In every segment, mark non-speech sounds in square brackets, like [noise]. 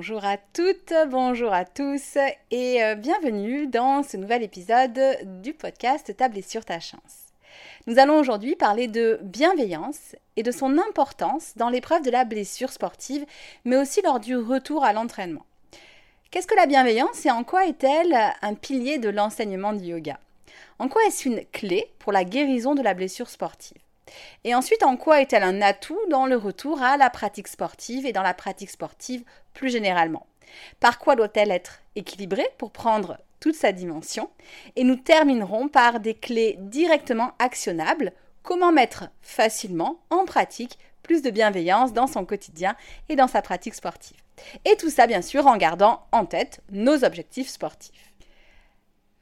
Bonjour à toutes, bonjour à tous et euh, bienvenue dans ce nouvel épisode du podcast Ta blessure, ta chance. Nous allons aujourd'hui parler de bienveillance et de son importance dans l'épreuve de la blessure sportive, mais aussi lors du retour à l'entraînement. Qu'est-ce que la bienveillance et en quoi est-elle un pilier de l'enseignement du yoga? En quoi est-ce une clé pour la guérison de la blessure sportive? Et ensuite, en quoi est-elle un atout dans le retour à la pratique sportive et dans la pratique sportive plus généralement? Par quoi doit-elle être équilibrée pour prendre toute sa dimension? Et nous terminerons par des clés directement actionnables, comment mettre facilement en pratique plus de bienveillance dans son quotidien et dans sa pratique sportive? Et tout ça, bien sûr, en gardant en tête nos objectifs sportifs.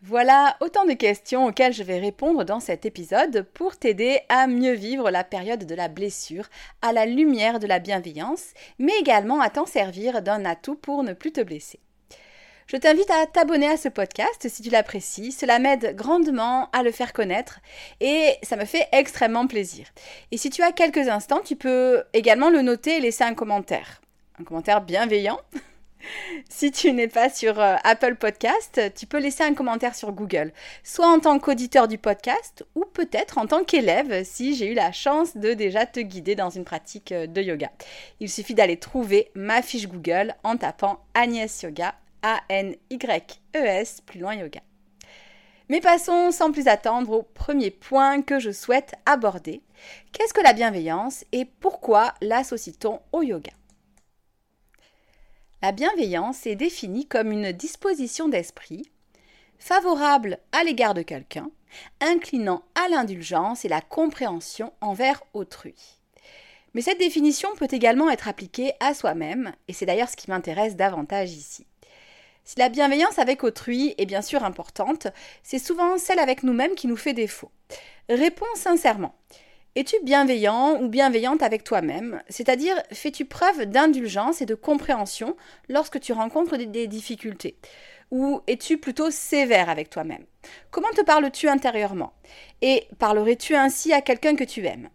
Voilà autant de questions auxquelles je vais répondre dans cet épisode pour t'aider à mieux vivre la période de la blessure à la lumière de la bienveillance, mais également à t'en servir d'un atout pour ne plus te blesser. Je t'invite à t'abonner à ce podcast si tu l'apprécies, cela m'aide grandement à le faire connaître et ça me fait extrêmement plaisir. Et si tu as quelques instants, tu peux également le noter et laisser un commentaire. Un commentaire bienveillant [laughs] [laughs] si tu n'es pas sur euh, Apple Podcast, tu peux laisser un commentaire sur Google, soit en tant qu'auditeur du podcast ou peut-être en tant qu'élève si j'ai eu la chance de déjà te guider dans une pratique euh, de yoga. Il suffit d'aller trouver ma fiche Google en tapant Agnès Yoga, A-N-Y-E-S, plus loin yoga. Mais passons sans plus attendre au premier point que je souhaite aborder. Qu'est-ce que la bienveillance et pourquoi l'associe-t-on au yoga? La bienveillance est définie comme une disposition d'esprit favorable à l'égard de quelqu'un, inclinant à l'indulgence et la compréhension envers autrui. Mais cette définition peut également être appliquée à soi-même, et c'est d'ailleurs ce qui m'intéresse davantage ici. Si la bienveillance avec autrui est bien sûr importante, c'est souvent celle avec nous-mêmes qui nous fait défaut. Réponds sincèrement. Es-tu bienveillant ou bienveillante avec toi-même? C'est-à-dire, fais-tu preuve d'indulgence et de compréhension lorsque tu rencontres des difficultés? Ou es-tu plutôt sévère avec toi-même? Comment te parles-tu intérieurement? Et parlerais-tu ainsi à quelqu'un que tu aimes?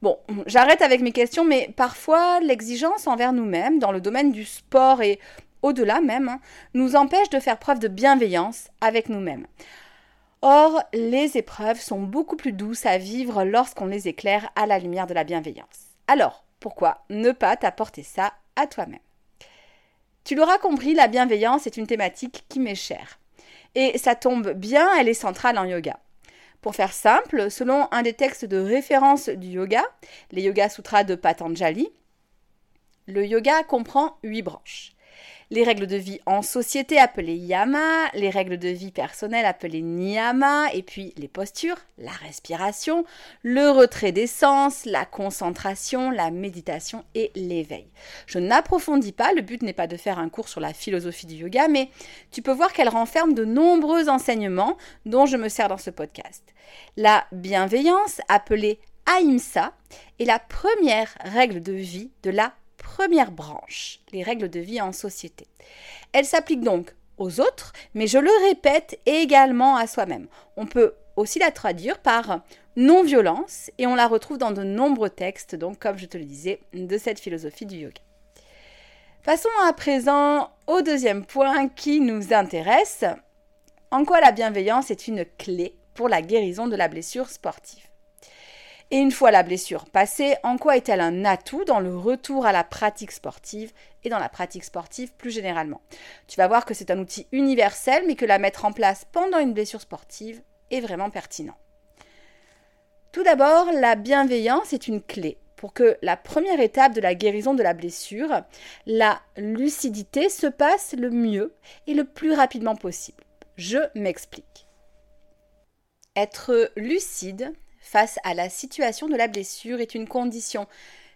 Bon, j'arrête avec mes questions, mais parfois l'exigence envers nous-mêmes dans le domaine du sport et au-delà même, hein, nous empêche de faire preuve de bienveillance avec nous-mêmes. Or, les épreuves sont beaucoup plus douces à vivre lorsqu'on les éclaire à la lumière de la bienveillance. Alors, pourquoi ne pas t'apporter ça à toi-même? Tu l'auras compris, la bienveillance est une thématique qui m'est chère. Et ça tombe bien, elle est centrale en yoga. Pour faire simple, selon un des textes de référence du yoga, les Yoga Sutras de Patanjali, le yoga comprend huit branches les règles de vie en société appelées yama, les règles de vie personnelles appelées niyama, et puis les postures, la respiration, le retrait des sens, la concentration, la méditation et l'éveil. Je n'approfondis pas, le but n'est pas de faire un cours sur la philosophie du yoga, mais tu peux voir qu'elle renferme de nombreux enseignements dont je me sers dans ce podcast. La bienveillance, appelée Ahimsa, est la première règle de vie de la première branche, les règles de vie en société. Elle s'applique donc aux autres, mais je le répète également à soi-même. On peut aussi la traduire par non-violence et on la retrouve dans de nombreux textes, donc comme je te le disais, de cette philosophie du yoga. Passons à présent au deuxième point qui nous intéresse. En quoi la bienveillance est une clé pour la guérison de la blessure sportive? Et une fois la blessure passée, en quoi est-elle un atout dans le retour à la pratique sportive et dans la pratique sportive plus généralement? Tu vas voir que c'est un outil universel, mais que la mettre en place pendant une blessure sportive est vraiment pertinent. Tout d'abord, la bienveillance est une clé pour que la première étape de la guérison de la blessure, la lucidité, se passe le mieux et le plus rapidement possible. Je m'explique. Être lucide face à la situation de la blessure est une condition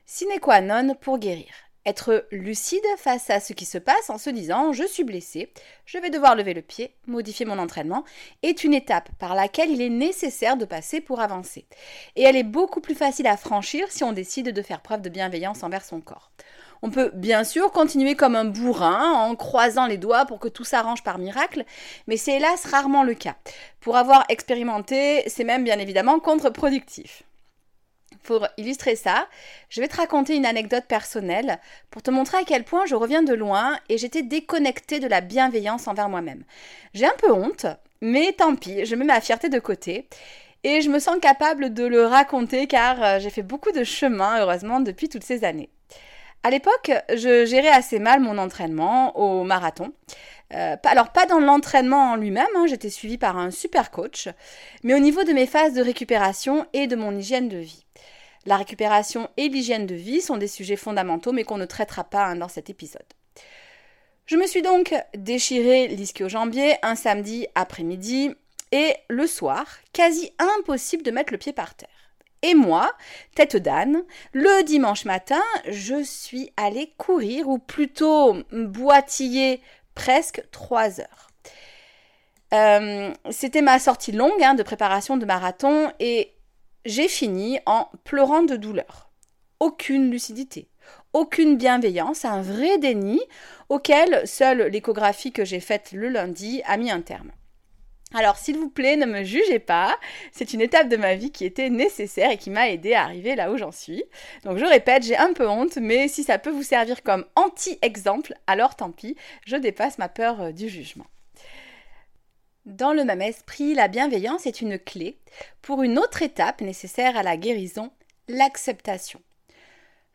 sine qua non pour guérir. Être lucide face à ce qui se passe en se disant je suis blessé, je vais devoir lever le pied, modifier mon entraînement, est une étape par laquelle il est nécessaire de passer pour avancer. Et elle est beaucoup plus facile à franchir si on décide de faire preuve de bienveillance envers son corps. On peut bien sûr continuer comme un bourrin en croisant les doigts pour que tout s'arrange par miracle, mais c'est hélas rarement le cas. Pour avoir expérimenté, c'est même bien évidemment contre-productif. Pour illustrer ça, je vais te raconter une anecdote personnelle pour te montrer à quel point je reviens de loin et j'étais déconnectée de la bienveillance envers moi-même. J'ai un peu honte, mais tant pis, je mets ma fierté de côté et je me sens capable de le raconter car euh, j'ai fait beaucoup de chemin, heureusement, depuis toutes ces années. À l'époque, je gérais assez mal mon entraînement au marathon. Euh, alors pas dans l'entraînement en lui-même, hein, j'étais suivie par un super coach, mais au niveau de mes phases de récupération et de mon hygiène de vie. La récupération et l'hygiène de vie sont des sujets fondamentaux, mais qu'on ne traitera pas hein, dans cet épisode. Je me suis donc déchiré l'ischio-jambier un samedi après-midi et le soir, quasi impossible de mettre le pied par terre. Et moi, tête d'âne, le dimanche matin, je suis allée courir, ou plutôt boitiller presque trois heures. Euh, c'était ma sortie longue hein, de préparation de marathon et j'ai fini en pleurant de douleur. Aucune lucidité, aucune bienveillance, un vrai déni auquel seule l'échographie que j'ai faite le lundi a mis un terme. Alors s'il vous plaît, ne me jugez pas, c'est une étape de ma vie qui était nécessaire et qui m'a aidé à arriver là où j'en suis. Donc je répète, j'ai un peu honte, mais si ça peut vous servir comme anti-exemple, alors tant pis, je dépasse ma peur euh, du jugement. Dans le même esprit, la bienveillance est une clé pour une autre étape nécessaire à la guérison, l'acceptation.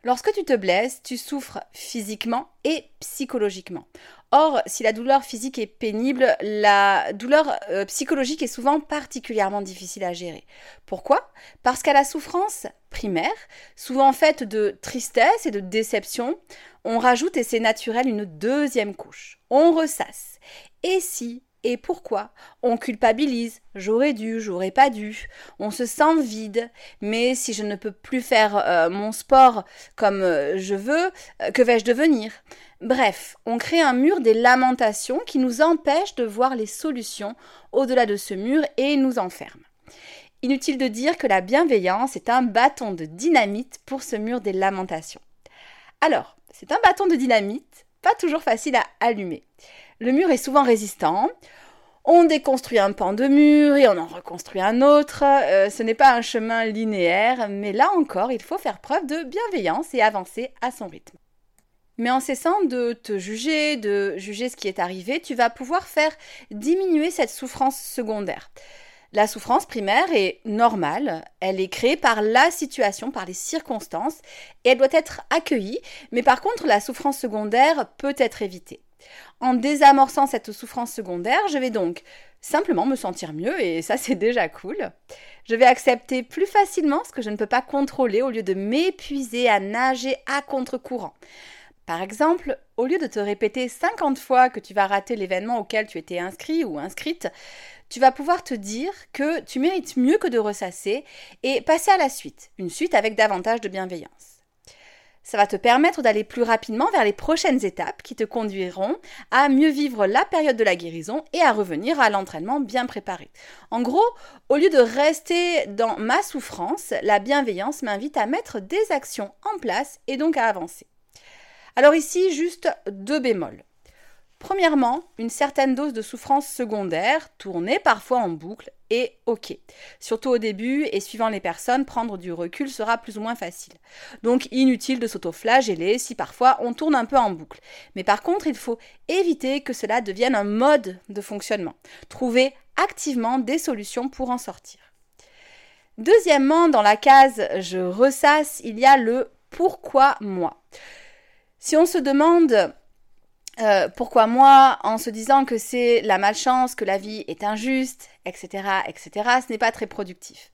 Lorsque tu te blesses, tu souffres physiquement et psychologiquement. Or, si la douleur physique est pénible, la douleur euh, psychologique est souvent particulièrement difficile à gérer. Pourquoi? Parce qu'à la souffrance primaire, souvent faite de tristesse et de déception, on rajoute, et c'est naturel, une deuxième couche. On ressasse. Et si et pourquoi? On culpabilise, j'aurais dû, j'aurais pas dû. On se sent vide, mais si je ne peux plus faire euh, mon sport comme euh, je veux, euh, que vais-je devenir? Bref, on crée un mur des lamentations qui nous empêche de voir les solutions au-delà de ce mur et nous enferme. Inutile de dire que la bienveillance est un bâton de dynamite pour ce mur des lamentations. Alors, c'est un bâton de dynamite, pas toujours facile à allumer. Le mur est souvent résistant. On déconstruit un pan de mur et on en reconstruit un autre. Euh, ce n'est pas un chemin linéaire, mais là encore, il faut faire preuve de bienveillance et avancer à son rythme. Mais en cessant de te juger, de juger ce qui est arrivé, tu vas pouvoir faire diminuer cette souffrance secondaire. La souffrance primaire est normale, elle est créée par la situation, par les circonstances, et elle doit être accueillie, mais par contre la souffrance secondaire peut être évitée. En désamorçant cette souffrance secondaire, je vais donc simplement me sentir mieux et ça c'est déjà cool. Je vais accepter plus facilement ce que je ne peux pas contrôler au lieu de m'épuiser à nager à contre-courant. Par exemple, au lieu de te répéter 50 fois que tu vas rater l'événement auquel tu étais inscrit ou inscrite, tu vas pouvoir te dire que tu mérites mieux que de ressasser et passer à la suite, une suite avec davantage de bienveillance. Ça va te permettre d'aller plus rapidement vers les prochaines étapes qui te conduiront à mieux vivre la période de la guérison et à revenir à l'entraînement bien préparé. En gros, au lieu de rester dans ma souffrance, la bienveillance m'invite à mettre des actions en place et donc à avancer. Alors ici, juste deux bémols. Premièrement, une certaine dose de souffrance secondaire, tournée parfois en boucle, est OK. Surtout au début et suivant les personnes, prendre du recul sera plus ou moins facile. Donc inutile de s'autoflageller si parfois on tourne un peu en boucle. Mais par contre, il faut éviter que cela devienne un mode de fonctionnement. Trouver activement des solutions pour en sortir. Deuxièmement, dans la case je ressasse, il y a le pourquoi moi. Si on se demande euh, pourquoi moi, en se disant que c'est la malchance, que la vie est injuste, etc., etc., ce n'est pas très productif.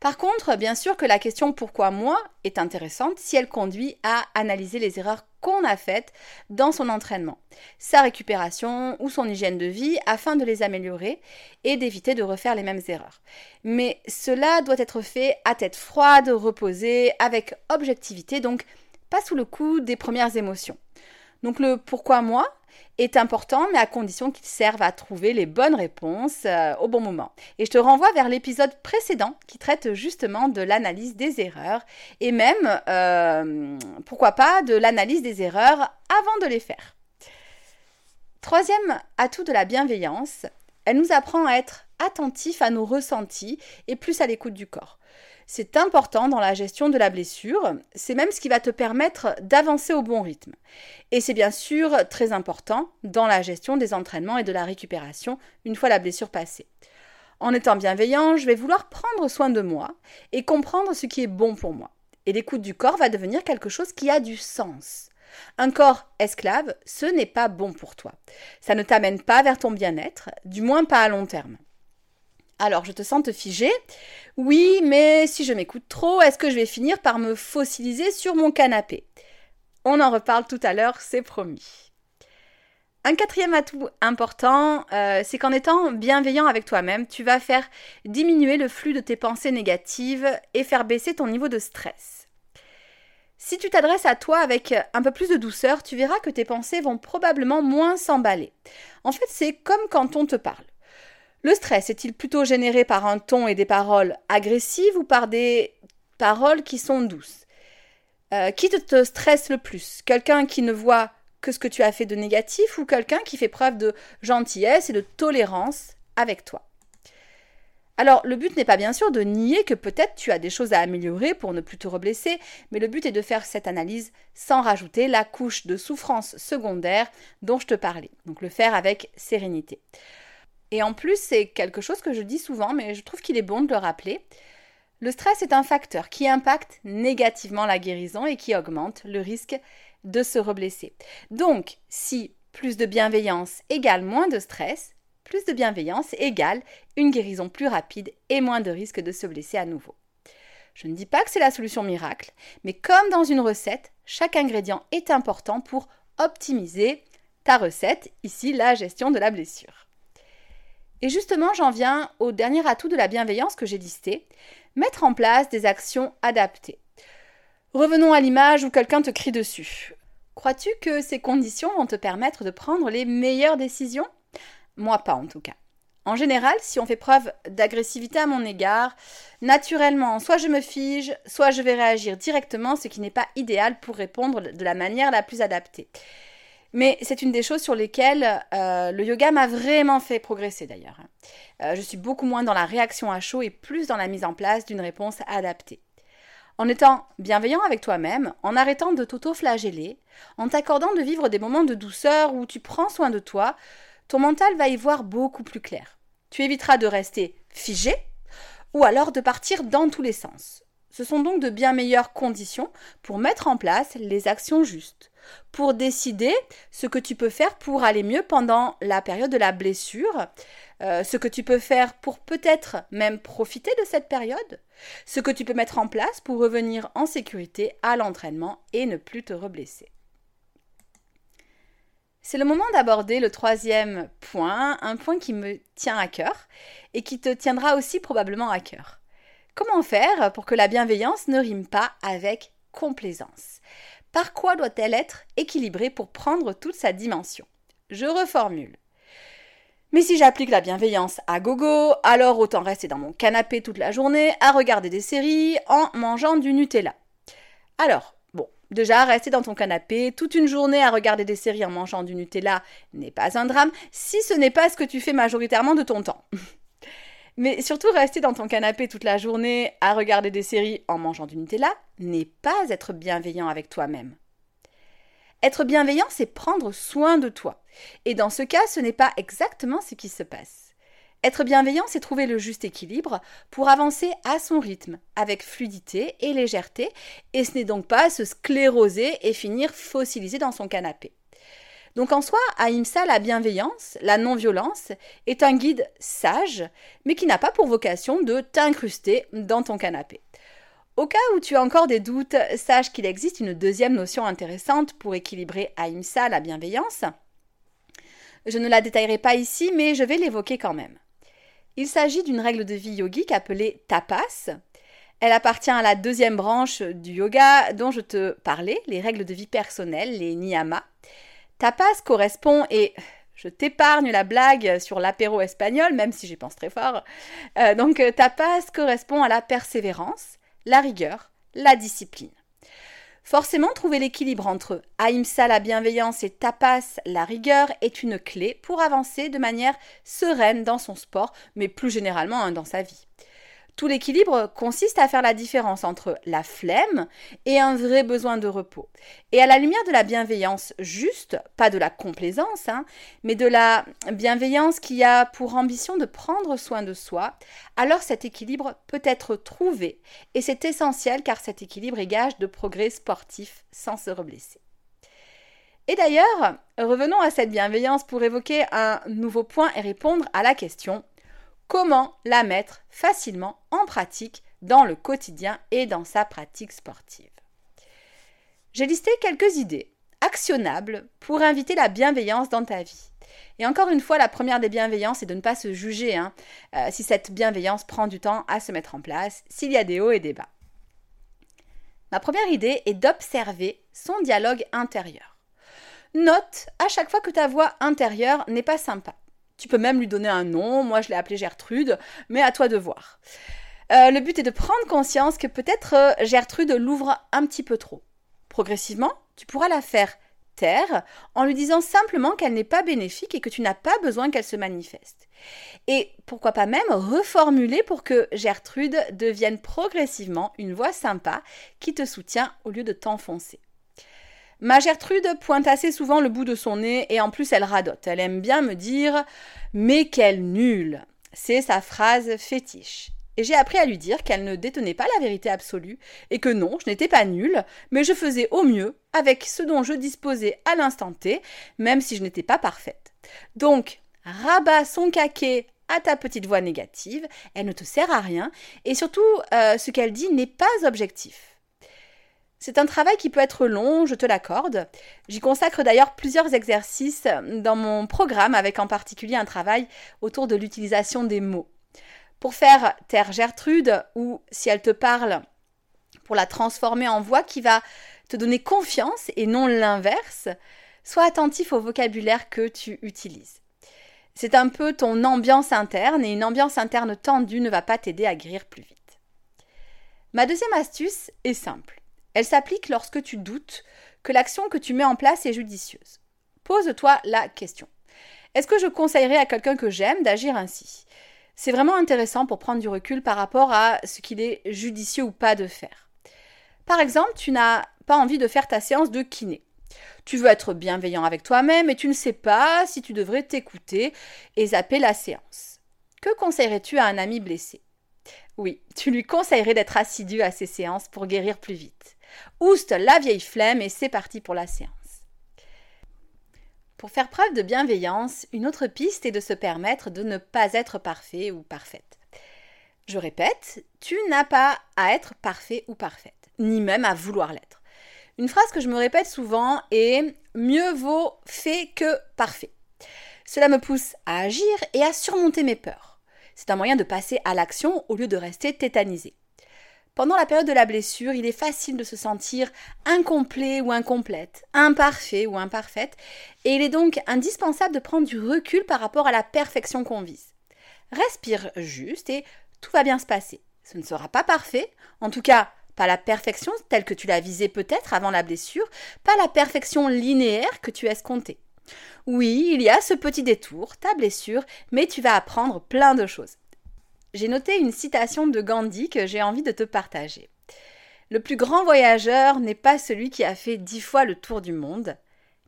Par contre, bien sûr que la question pourquoi moi est intéressante si elle conduit à analyser les erreurs qu'on a faites dans son entraînement, sa récupération ou son hygiène de vie afin de les améliorer et d'éviter de refaire les mêmes erreurs. Mais cela doit être fait à tête froide, reposée, avec objectivité, donc pas sous le coup des premières émotions. Donc le pourquoi moi est important, mais à condition qu'il serve à trouver les bonnes réponses euh, au bon moment. Et je te renvoie vers l'épisode précédent qui traite justement de l'analyse des erreurs et même, euh, pourquoi pas, de l'analyse des erreurs avant de les faire. Troisième atout de la bienveillance, elle nous apprend à être attentif à nos ressentis et plus à l'écoute du corps. C'est important dans la gestion de la blessure, c'est même ce qui va te permettre d'avancer au bon rythme. Et c'est bien sûr très important dans la gestion des entraînements et de la récupération une fois la blessure passée. En étant bienveillant, je vais vouloir prendre soin de moi et comprendre ce qui est bon pour moi. Et l'écoute du corps va devenir quelque chose qui a du sens. Un corps esclave, ce n'est pas bon pour toi. Ça ne t'amène pas vers ton bien-être, du moins pas à long terme. Alors, je te sens te figer. Oui, mais si je m'écoute trop, est-ce que je vais finir par me fossiliser sur mon canapé? On en reparle tout à l'heure, c'est promis. Un quatrième atout important, euh, c'est qu'en étant bienveillant avec toi-même, tu vas faire diminuer le flux de tes pensées négatives et faire baisser ton niveau de stress. Si tu t'adresses à toi avec un peu plus de douceur, tu verras que tes pensées vont probablement moins s'emballer. En fait, c'est comme quand on te parle. Le stress est-il plutôt généré par un ton et des paroles agressives ou par des paroles qui sont douces? Euh, Qui te, stresse le plus? Quelqu'un qui ne voit que ce que tu as fait de négatif ou quelqu'un qui fait preuve de gentillesse et de tolérance avec toi? Alors, le but n'est pas bien sûr de nier que peut-être tu as des choses à améliorer pour ne plus te reblesser, mais le but est de faire cette analyse sans rajouter la couche de souffrance secondaire dont je te parlais. Donc, le faire avec sérénité. Et en plus, c'est quelque chose que je dis souvent, mais je trouve qu'il est bon de le rappeler. Le stress est un facteur qui impacte négativement la guérison et qui augmente le risque de se reblesser. Donc, si plus de bienveillance égale moins de stress, plus de bienveillance égale une guérison plus rapide et moins de risque de se blesser à nouveau. Je ne dis pas que c'est la solution miracle, mais comme dans une recette, chaque ingrédient est important pour optimiser ta recette, ici la gestion de la blessure. Et justement, j'en viens au dernier atout de la bienveillance que j'ai listé, mettre en place des actions adaptées. Revenons à l'image où quelqu'un te crie dessus. Crois-tu que ces conditions vont te permettre de prendre les meilleures décisions? Moi pas en tout cas. En général, si on fait preuve d'agressivité à mon égard, naturellement, soit je me fige, soit je vais réagir directement, ce qui n'est pas idéal pour répondre de la manière la plus adaptée. Mais c'est une des choses sur lesquelles euh, le yoga m'a vraiment fait progresser d'ailleurs. Euh, je suis beaucoup moins dans la réaction à chaud et plus dans la mise en place d'une réponse adaptée. En étant bienveillant avec toi-même, en arrêtant de t'auto-flageller, en t'accordant de vivre des moments de douceur où tu prends soin de toi, ton mental va y voir beaucoup plus clair. Tu éviteras de rester figé ou alors de partir dans tous les sens. Ce sont donc de bien meilleures conditions pour mettre en place les actions justes, pour décider ce que tu peux faire pour aller mieux pendant la période de la blessure, euh, ce que tu peux faire pour peut-être même profiter de cette période, ce que tu peux mettre en place pour revenir en sécurité à l'entraînement et ne plus te reblesser. C'est le moment d'aborder le troisième point, un point qui me tient à cœur et qui te tiendra aussi probablement à cœur. Comment faire pour que la bienveillance ne rime pas avec complaisance? Par quoi doit-elle être équilibrée pour prendre toute sa dimension Je reformule. Mais si j'applique la bienveillance à gogo, alors autant rester dans mon canapé toute la journée à regarder des séries en mangeant du Nutella. Alors, bon, déjà, rester dans ton canapé toute une journée à regarder des séries en mangeant du Nutella n'est pas un drame si ce n'est pas ce que tu fais majoritairement de ton temps. [laughs] Mais surtout, rester dans ton canapé toute la journée à regarder des séries en mangeant du Nutella n'est pas être bienveillant avec toi-même. Être bienveillant, c'est prendre soin de toi. Et dans ce cas, ce n'est pas exactement ce qui se passe. Être bienveillant, c'est trouver le juste équilibre pour avancer à son rythme, avec fluidité et légèreté, et ce n'est donc pas se scléroser et finir fossilisé dans son canapé. Donc en soi, Ahimsa, la bienveillance, la non-violence, est un guide sage, mais qui n'a pas pour vocation de t'incruster dans ton canapé. Au cas où tu as encore des doutes, sache qu'il existe une deuxième notion intéressante pour équilibrer Ahimsa, la bienveillance. Je ne la détaillerai pas ici, mais je vais l'évoquer quand même. Il s'agit d'une règle de vie yogique appelée tapas. Elle appartient à la deuxième branche du yoga dont je te parlais, les règles de vie personnelles, les niyamas. Tapas correspond, et je t'épargne la blague sur l'apéro espagnol, même si j'y pense très fort. Euh, donc, tapas correspond à la persévérance, la rigueur, la discipline. Forcément, trouver l'équilibre entre Aïmsa la bienveillance et Tapas la rigueur est une clé pour avancer de manière sereine dans son sport, mais plus généralement hein, dans sa vie. Tout l'équilibre consiste à faire la différence entre la flemme et un vrai besoin de repos. Et à la lumière de la bienveillance juste, pas de la complaisance, hein, mais de la bienveillance qui a pour ambition de prendre soin de soi, alors cet équilibre peut être trouvé. Et c'est essentiel car cet équilibre est gage de progrès sportif sans se reblesser. Et d'ailleurs, revenons à cette bienveillance pour évoquer un nouveau point et répondre à la question comment la mettre facilement en pratique dans le quotidien et dans sa pratique sportive. J'ai listé quelques idées actionnables pour inviter la bienveillance dans ta vie. Et encore une fois, la première des bienveillances est de ne pas se juger hein, euh, si cette bienveillance prend du temps à se mettre en place, s'il y a des hauts et des bas. Ma première idée est d'observer son dialogue intérieur. Note à chaque fois que ta voix intérieure n'est pas sympa. Tu peux même lui donner un nom. Moi, je l'ai appelée Gertrude, mais à toi de voir. Euh, le but est de prendre conscience que peut-être euh, Gertrude l'ouvre un petit peu trop. Progressivement, tu pourras la faire taire en lui disant simplement qu'elle n'est pas bénéfique et que tu n'as pas besoin qu'elle se manifeste. Et pourquoi pas même reformuler pour que Gertrude devienne progressivement une voix sympa qui te soutient au lieu de t'enfoncer. Ma Gertrude pointe assez souvent le bout de son nez et en plus elle radote. Elle aime bien me dire Mais quelle nulle C'est sa phrase fétiche. Et j'ai appris à lui dire qu'elle ne détenait pas la vérité absolue et que non, je n'étais pas nulle, mais je faisais au mieux avec ce dont je disposais à l'instant T, même si je n'étais pas parfaite. Donc, rabat son caquet à ta petite voix négative, elle ne te sert à rien, et surtout, euh, ce qu'elle dit n'est pas objectif. C'est un travail qui peut être long, je te l'accorde. J'y consacre d'ailleurs plusieurs exercices dans mon programme avec en particulier un travail autour de l'utilisation des mots. Pour faire Terre Gertrude ou si elle te parle, pour la transformer en voix qui va te donner confiance et non l'inverse, sois attentif au vocabulaire que tu utilises. C'est un peu ton ambiance interne et une ambiance interne tendue ne va pas t'aider à guérir plus vite. Ma deuxième astuce est simple. Elle s'applique lorsque tu doutes que l'action que tu mets en place est judicieuse. Pose-toi la question. Est-ce que je conseillerais à quelqu'un que j'aime d'agir ainsi? C'est vraiment intéressant pour prendre du recul par rapport à ce qu'il est judicieux ou pas de faire. Par exemple, tu n'as pas envie de faire ta séance de kiné. Tu veux être bienveillant avec toi-même et tu ne sais pas si tu devrais t'écouter et zapper la séance. Que conseillerais-tu à un ami blessé? Oui, tu lui conseillerais d'être assidu à ses séances pour guérir plus vite. Ouste la vieille flemme et c'est parti pour la séance. Pour faire preuve de bienveillance, une autre piste est de se permettre de ne pas être parfait ou parfaite. Je répète, tu n'as pas à être parfait ou parfaite, ni même à vouloir l'être. Une phrase que je me répète souvent est mieux vaut fait que parfait. Cela me pousse à agir et à surmonter mes peurs. C'est un moyen de passer à l'action au lieu de rester tétanisé. Pendant la période de la blessure, il est facile de se sentir incomplet ou incomplète, imparfait ou imparfaite, et il est donc indispensable de prendre du recul par rapport à la perfection qu'on vise. Respire juste et tout va bien se passer. Ce ne sera pas parfait, en tout cas pas la perfection telle que tu l'as visée peut-être avant la blessure, pas la perfection linéaire que tu escomptais. Oui, il y a ce petit détour, ta blessure, mais tu vas apprendre plein de choses j'ai noté une citation de Gandhi que j'ai envie de te partager. Le plus grand voyageur n'est pas celui qui a fait dix fois le tour du monde,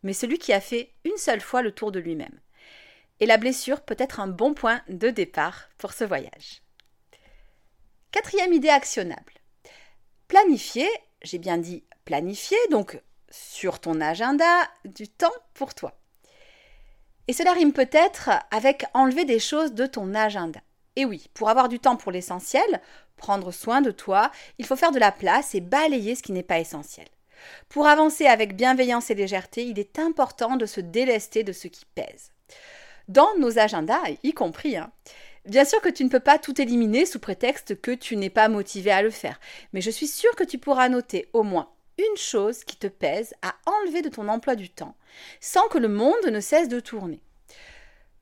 mais celui qui a fait une seule fois le tour de lui-même. et la blessure peut être un bon point de départ pour ce voyage. Quatrième idée actionnable. Planifier, j'ai bien dit planifier, donc sur ton agenda, du temps pour toi. Et cela rime peut-être avec enlever des choses de ton agenda. Et oui, pour avoir du temps pour l'essentiel, prendre soin de toi, il faut faire de la place et balayer ce qui n'est pas essentiel. Pour avancer avec bienveillance et légèreté, il est important de se délester de ce qui pèse. Dans nos agendas, y compris. Hein. Bien sûr que tu ne peux pas tout éliminer sous prétexte que tu n'es pas motivé à le faire, mais je suis sûre que tu pourras noter au moins une chose qui te pèse à enlever de ton emploi du temps, sans que le monde ne cesse de tourner.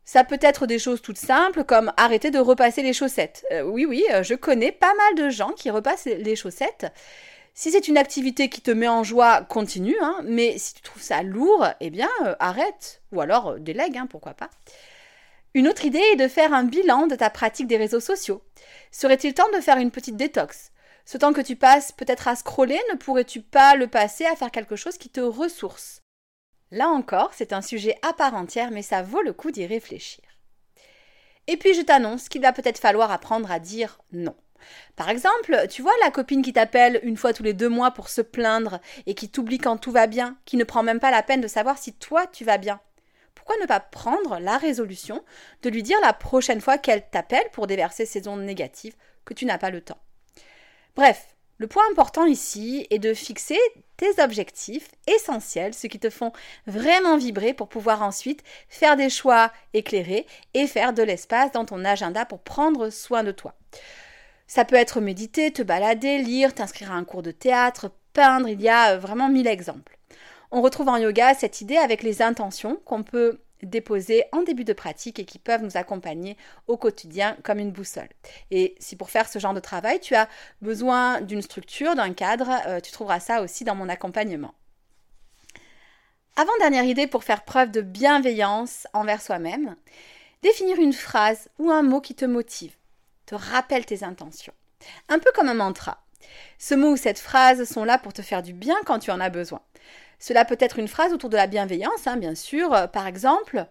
Ça peut être des choses toutes simples comme arrêter de repasser les chaussettes. Euh, oui, oui, euh, je connais pas mal de gens qui repassent les chaussettes. Si c'est une activité qui te met en joie, continue, hein, mais si tu trouves ça lourd, eh bien, euh, arrête. Ou alors délègue, hein, pourquoi pas. Une autre idée est de faire un bilan de ta pratique des réseaux sociaux. Serait-il temps de faire une petite détox? Ce temps que tu passes peut-être à scroller, ne pourrais-tu pas le passer à faire quelque chose qui te ressource? Là encore, c'est un sujet à part entière, mais ça vaut le coup d'y réfléchir. Et puis je t'annonce qu'il va peut-être falloir apprendre à dire non. Par exemple, tu vois la copine qui t'appelle une fois tous les deux mois pour se plaindre et qui t'oublie quand tout va bien, qui ne prend même pas la peine de savoir si toi tu vas bien. Pourquoi ne pas prendre la résolution de lui dire la prochaine fois qu'elle t'appelle pour déverser ses ondes négatives que tu n'as pas le temps? Bref, le point important ici est de fixer tes objectifs essentiels, ceux qui te font vraiment vibrer pour pouvoir ensuite faire des choix éclairés et faire de l'espace dans ton agenda pour prendre soin de toi. Ça peut être méditer, te balader, lire, t'inscrire à un cours de théâtre, peindre, il y a vraiment mille exemples. On retrouve en yoga cette idée avec les intentions qu'on peut déposés en début de pratique et qui peuvent nous accompagner au quotidien comme une boussole. Et si pour faire ce genre de travail, tu as besoin d'une structure, d'un cadre, euh, tu trouveras ça aussi dans mon accompagnement. Avant-dernière idée pour faire preuve de bienveillance envers soi-même, définir une phrase ou un mot qui te motive, te rappelle tes intentions. Un peu comme un mantra. Ce mot ou cette phrase sont là pour te faire du bien quand tu en as besoin. Cela peut être une phrase autour de la bienveillance, hein, bien sûr. Euh, par exemple,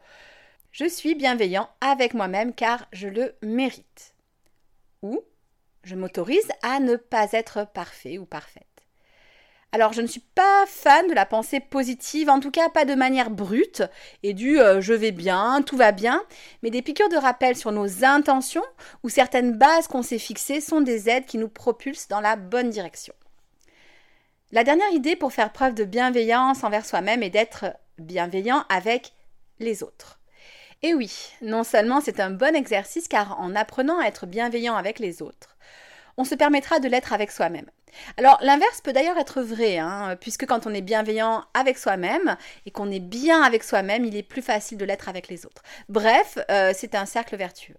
je suis bienveillant avec moi-même car je le mérite. Ou je m'autorise à ne pas être parfait ou parfaite. Alors je ne suis pas fan de la pensée positive, en tout cas pas de manière brute et du euh, je vais bien, tout va bien, mais des piqûres de rappel sur nos intentions ou certaines bases qu'on s'est fixées sont des aides qui nous propulsent dans la bonne direction. La dernière idée pour faire preuve de bienveillance envers soi-même est d'être bienveillant avec les autres. Et oui, non seulement c'est un bon exercice car en apprenant à être bienveillant avec les autres, on se permettra de l'être avec soi-même. Alors l'inverse peut d'ailleurs être vrai, hein, puisque quand on est bienveillant avec soi-même et qu'on est bien avec soi-même, il est plus facile de l'être avec les autres. Bref, euh, c'est un cercle vertueux.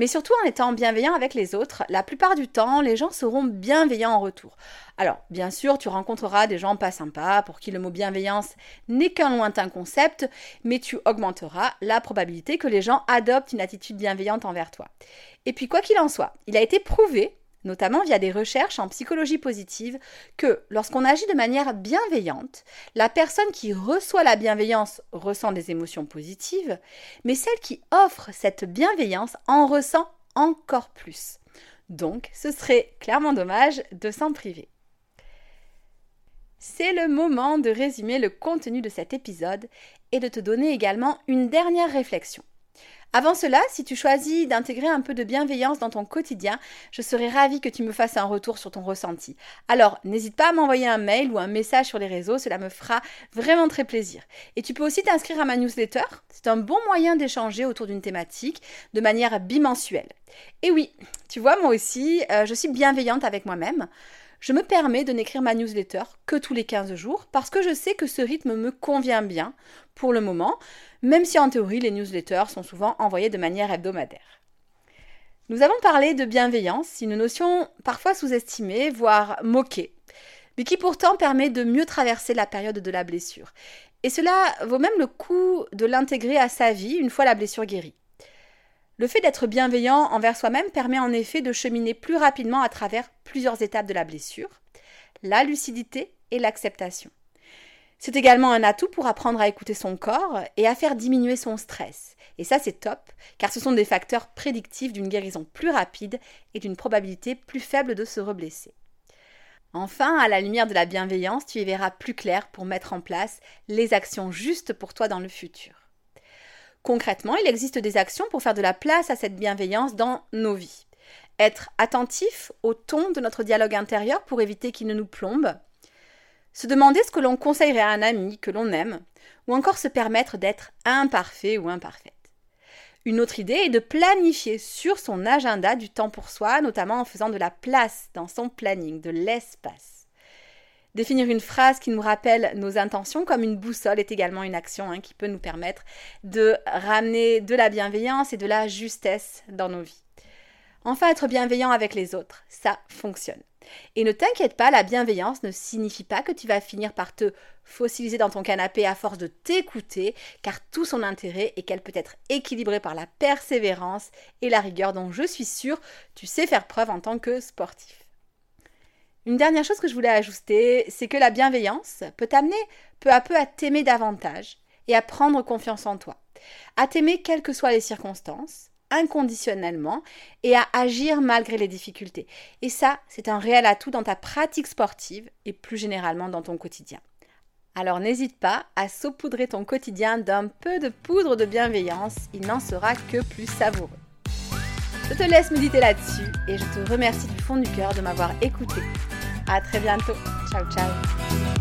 Mais surtout en étant bienveillant avec les autres, la plupart du temps, les gens seront bienveillants en retour. Alors, bien sûr, tu rencontreras des gens pas sympas pour qui le mot bienveillance n'est qu'un lointain concept, mais tu augmenteras la probabilité que les gens adoptent une attitude bienveillante envers toi. Et puis, quoi qu'il en soit, il a été prouvé notamment via des recherches en psychologie positive, que lorsqu'on agit de manière bienveillante, la personne qui reçoit la bienveillance ressent des émotions positives, mais celle qui offre cette bienveillance en ressent encore plus. Donc, ce serait clairement dommage de s'en priver. C'est le moment de résumer le contenu de cet épisode et de te donner également une dernière réflexion. Avant cela, si tu choisis d'intégrer un peu de bienveillance dans ton quotidien, je serais ravie que tu me fasses un retour sur ton ressenti. Alors, n'hésite pas à m'envoyer un mail ou un message sur les réseaux, cela me fera vraiment très plaisir. Et tu peux aussi t'inscrire à ma newsletter, c'est un bon moyen d'échanger autour d'une thématique de manière bimensuelle. Et oui, tu vois, moi aussi, euh, je suis bienveillante avec moi-même je me permets de n'écrire ma newsletter que tous les 15 jours parce que je sais que ce rythme me convient bien pour le moment, même si en théorie les newsletters sont souvent envoyées de manière hebdomadaire. Nous avons parlé de bienveillance, une notion parfois sous-estimée, voire moquée, mais qui pourtant permet de mieux traverser la période de la blessure. Et cela vaut même le coup de l'intégrer à sa vie une fois la blessure guérie. Le fait d'être bienveillant envers soi-même permet en effet de cheminer plus rapidement à travers plusieurs étapes de la blessure, la lucidité et l'acceptation. C'est également un atout pour apprendre à écouter son corps et à faire diminuer son stress. Et ça, c'est top, car ce sont des facteurs prédictifs d'une guérison plus rapide et d'une probabilité plus faible de se reblesser. Enfin, à la lumière de la bienveillance, tu y verras plus clair pour mettre en place les actions justes pour toi dans le futur. Concrètement, il existe des actions pour faire de la place à cette bienveillance dans nos vies. Être attentif au ton de notre dialogue intérieur pour éviter qu'il ne nous plombe, se demander ce que l'on conseillerait à un ami que l'on aime, ou encore se permettre d'être imparfait ou imparfaite. Une autre idée est de planifier sur son agenda du temps pour soi, notamment en faisant de la place dans son planning, de l'espace. Définir une phrase qui nous rappelle nos intentions comme une boussole est également une action hein, qui peut nous permettre de ramener de la bienveillance et de la justesse dans nos vies. Enfin, être bienveillant avec les autres, ça fonctionne. Et ne t'inquiète pas, la bienveillance ne signifie pas que tu vas finir par te fossiliser dans ton canapé à force de t'écouter, car tout son intérêt est qu'elle peut être équilibrée par la persévérance et la rigueur dont je suis sûre tu sais faire preuve en tant que sportif. Une dernière chose que je voulais ajouter, c'est que la bienveillance peut t'amener peu à peu à t'aimer davantage et à prendre confiance en toi, à t'aimer quelles que soient les circonstances, inconditionnellement et à agir malgré les difficultés. Et ça, c'est un réel atout dans ta pratique sportive et plus généralement dans ton quotidien. Alors n'hésite pas à saupoudrer ton quotidien d'un peu de poudre de bienveillance, il n'en sera que plus savoureux. Je te laisse méditer là-dessus et je te remercie du fond du cœur de m'avoir écouté. À très bientôt. Ciao ciao.